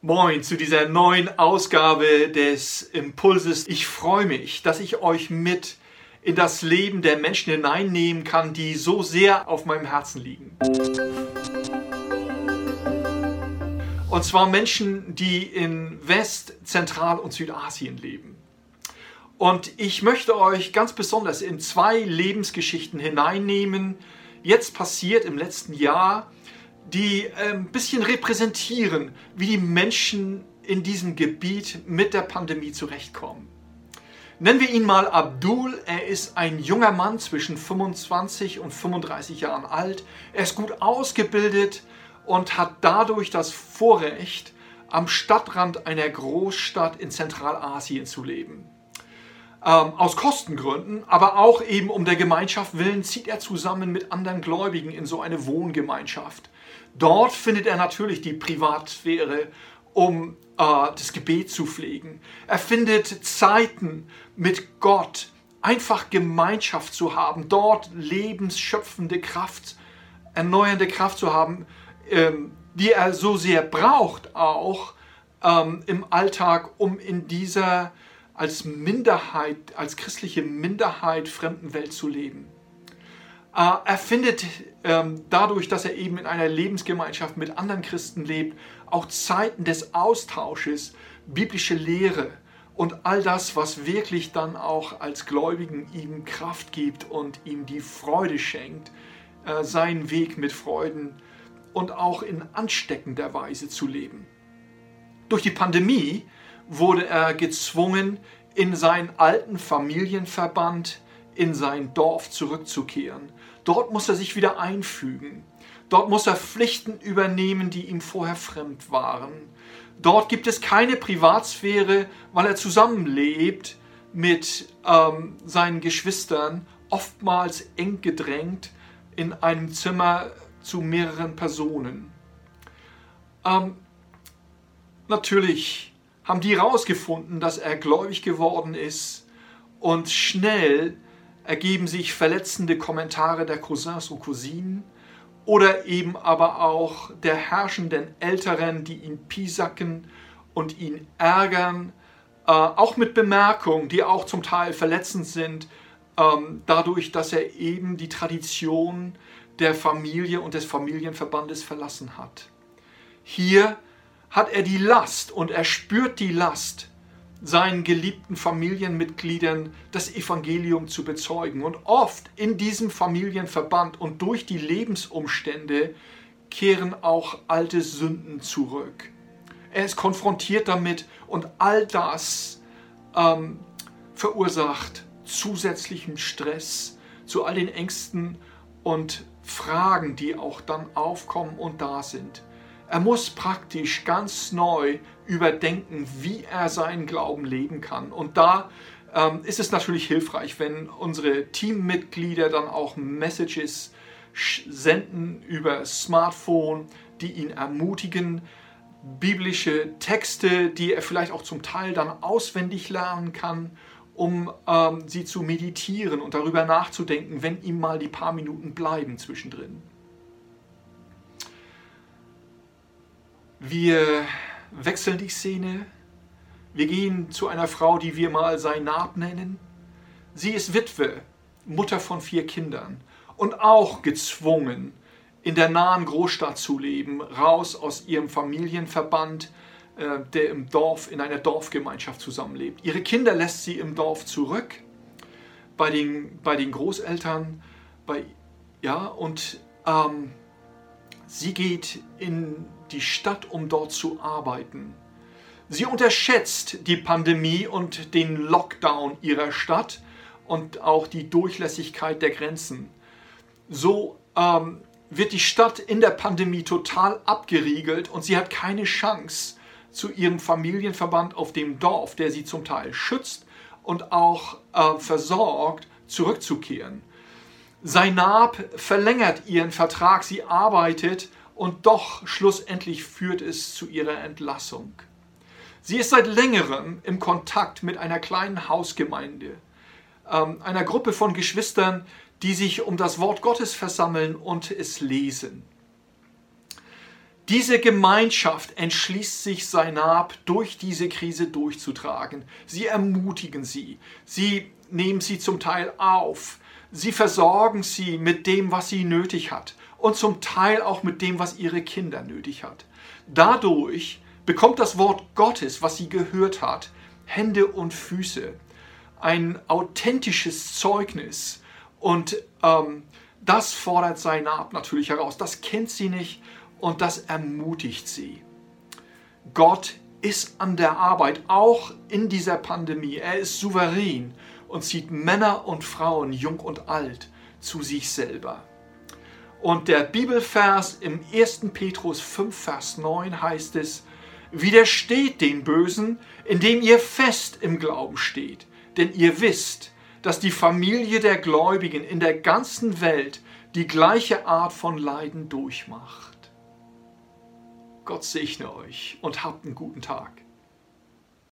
Moin zu dieser neuen Ausgabe des Impulses. Ich freue mich, dass ich euch mit in das Leben der Menschen hineinnehmen kann, die so sehr auf meinem Herzen liegen. Und zwar Menschen, die in West-, Zentral- und Südasien leben. Und ich möchte euch ganz besonders in zwei Lebensgeschichten hineinnehmen, jetzt passiert im letzten Jahr, die ein ähm, bisschen repräsentieren, wie die Menschen in diesem Gebiet mit der Pandemie zurechtkommen. Nennen wir ihn mal Abdul. Er ist ein junger Mann zwischen 25 und 35 Jahren alt. Er ist gut ausgebildet und hat dadurch das Vorrecht, am Stadtrand einer Großstadt in Zentralasien zu leben. Ähm, aus Kostengründen, aber auch eben um der Gemeinschaft willen, zieht er zusammen mit anderen Gläubigen in so eine Wohngemeinschaft. Dort findet er natürlich die Privatsphäre, um äh, das Gebet zu pflegen. Er findet Zeiten mit Gott, einfach Gemeinschaft zu haben, dort lebensschöpfende Kraft, erneuernde Kraft zu haben, ähm, die er so sehr braucht, auch ähm, im Alltag, um in dieser als Minderheit, als christliche Minderheit fremden Welt zu leben. Äh, er findet ähm, dadurch, dass er eben in einer Lebensgemeinschaft mit anderen Christen lebt, auch Zeiten des Austausches, biblische Lehre und all das, was wirklich dann auch als Gläubigen ihm Kraft gibt und ihm die Freude schenkt, äh, seinen Weg mit Freuden und auch in ansteckender Weise zu leben. Durch die Pandemie wurde er gezwungen, in seinen alten Familienverband, in sein Dorf zurückzukehren. Dort muss er sich wieder einfügen. Dort muss er Pflichten übernehmen, die ihm vorher fremd waren. Dort gibt es keine Privatsphäre, weil er zusammenlebt mit ähm, seinen Geschwistern, oftmals eng gedrängt in einem Zimmer zu mehreren Personen. Ähm, natürlich haben die herausgefunden, dass er gläubig geworden ist und schnell ergeben sich verletzende Kommentare der Cousins und Cousinen oder eben aber auch der herrschenden Älteren, die ihn piesacken und ihn ärgern, äh, auch mit Bemerkungen, die auch zum Teil verletzend sind, ähm, dadurch, dass er eben die Tradition der Familie und des Familienverbandes verlassen hat. Hier hat er die Last und er spürt die Last seinen geliebten Familienmitgliedern das Evangelium zu bezeugen. Und oft in diesem Familienverband und durch die Lebensumstände kehren auch alte Sünden zurück. Er ist konfrontiert damit und all das ähm, verursacht zusätzlichen Stress zu all den Ängsten und Fragen, die auch dann aufkommen und da sind. Er muss praktisch ganz neu überdenken, wie er seinen Glauben leben kann. Und da ähm, ist es natürlich hilfreich, wenn unsere Teammitglieder dann auch Messages senden über Smartphone, die ihn ermutigen, biblische Texte, die er vielleicht auch zum Teil dann auswendig lernen kann, um ähm, sie zu meditieren und darüber nachzudenken, wenn ihm mal die paar Minuten bleiben zwischendrin. Wir wechseln die Szene. Wir gehen zu einer Frau, die wir mal Seinab nennen. Sie ist Witwe, Mutter von vier Kindern und auch gezwungen, in der nahen Großstadt zu leben, raus aus ihrem Familienverband, äh, der im Dorf, in einer Dorfgemeinschaft zusammenlebt. Ihre Kinder lässt sie im Dorf zurück, bei den, bei den Großeltern, bei, ja, und ähm, sie geht in die Stadt, um dort zu arbeiten. Sie unterschätzt die Pandemie und den Lockdown ihrer Stadt und auch die Durchlässigkeit der Grenzen. So ähm, wird die Stadt in der Pandemie total abgeriegelt und sie hat keine Chance, zu ihrem Familienverband auf dem Dorf, der sie zum Teil schützt und auch äh, versorgt, zurückzukehren. Seinab verlängert ihren Vertrag, sie arbeitet und doch schlussendlich führt es zu ihrer Entlassung. Sie ist seit längerem im Kontakt mit einer kleinen Hausgemeinde, ähm, einer Gruppe von Geschwistern, die sich um das Wort Gottes versammeln und es lesen. Diese Gemeinschaft entschließt sich, Seinab durch diese Krise durchzutragen. Sie ermutigen sie, sie nehmen sie zum Teil auf, sie versorgen sie mit dem, was sie nötig hat und zum Teil auch mit dem, was ihre Kinder nötig hat. Dadurch bekommt das Wort Gottes, was sie gehört hat, Hände und Füße, ein authentisches Zeugnis und ähm, das fordert Seinab natürlich heraus. Das kennt sie nicht und das ermutigt sie. Gott ist an der Arbeit, auch in dieser Pandemie. Er ist souverän und zieht Männer und Frauen, jung und alt, zu sich selber. Und der Bibelvers im 1. Petrus 5, Vers 9 heißt es, Widersteht den Bösen, indem ihr fest im Glauben steht, denn ihr wisst, dass die Familie der Gläubigen in der ganzen Welt die gleiche Art von Leiden durchmacht. Gott segne euch und habt einen guten Tag.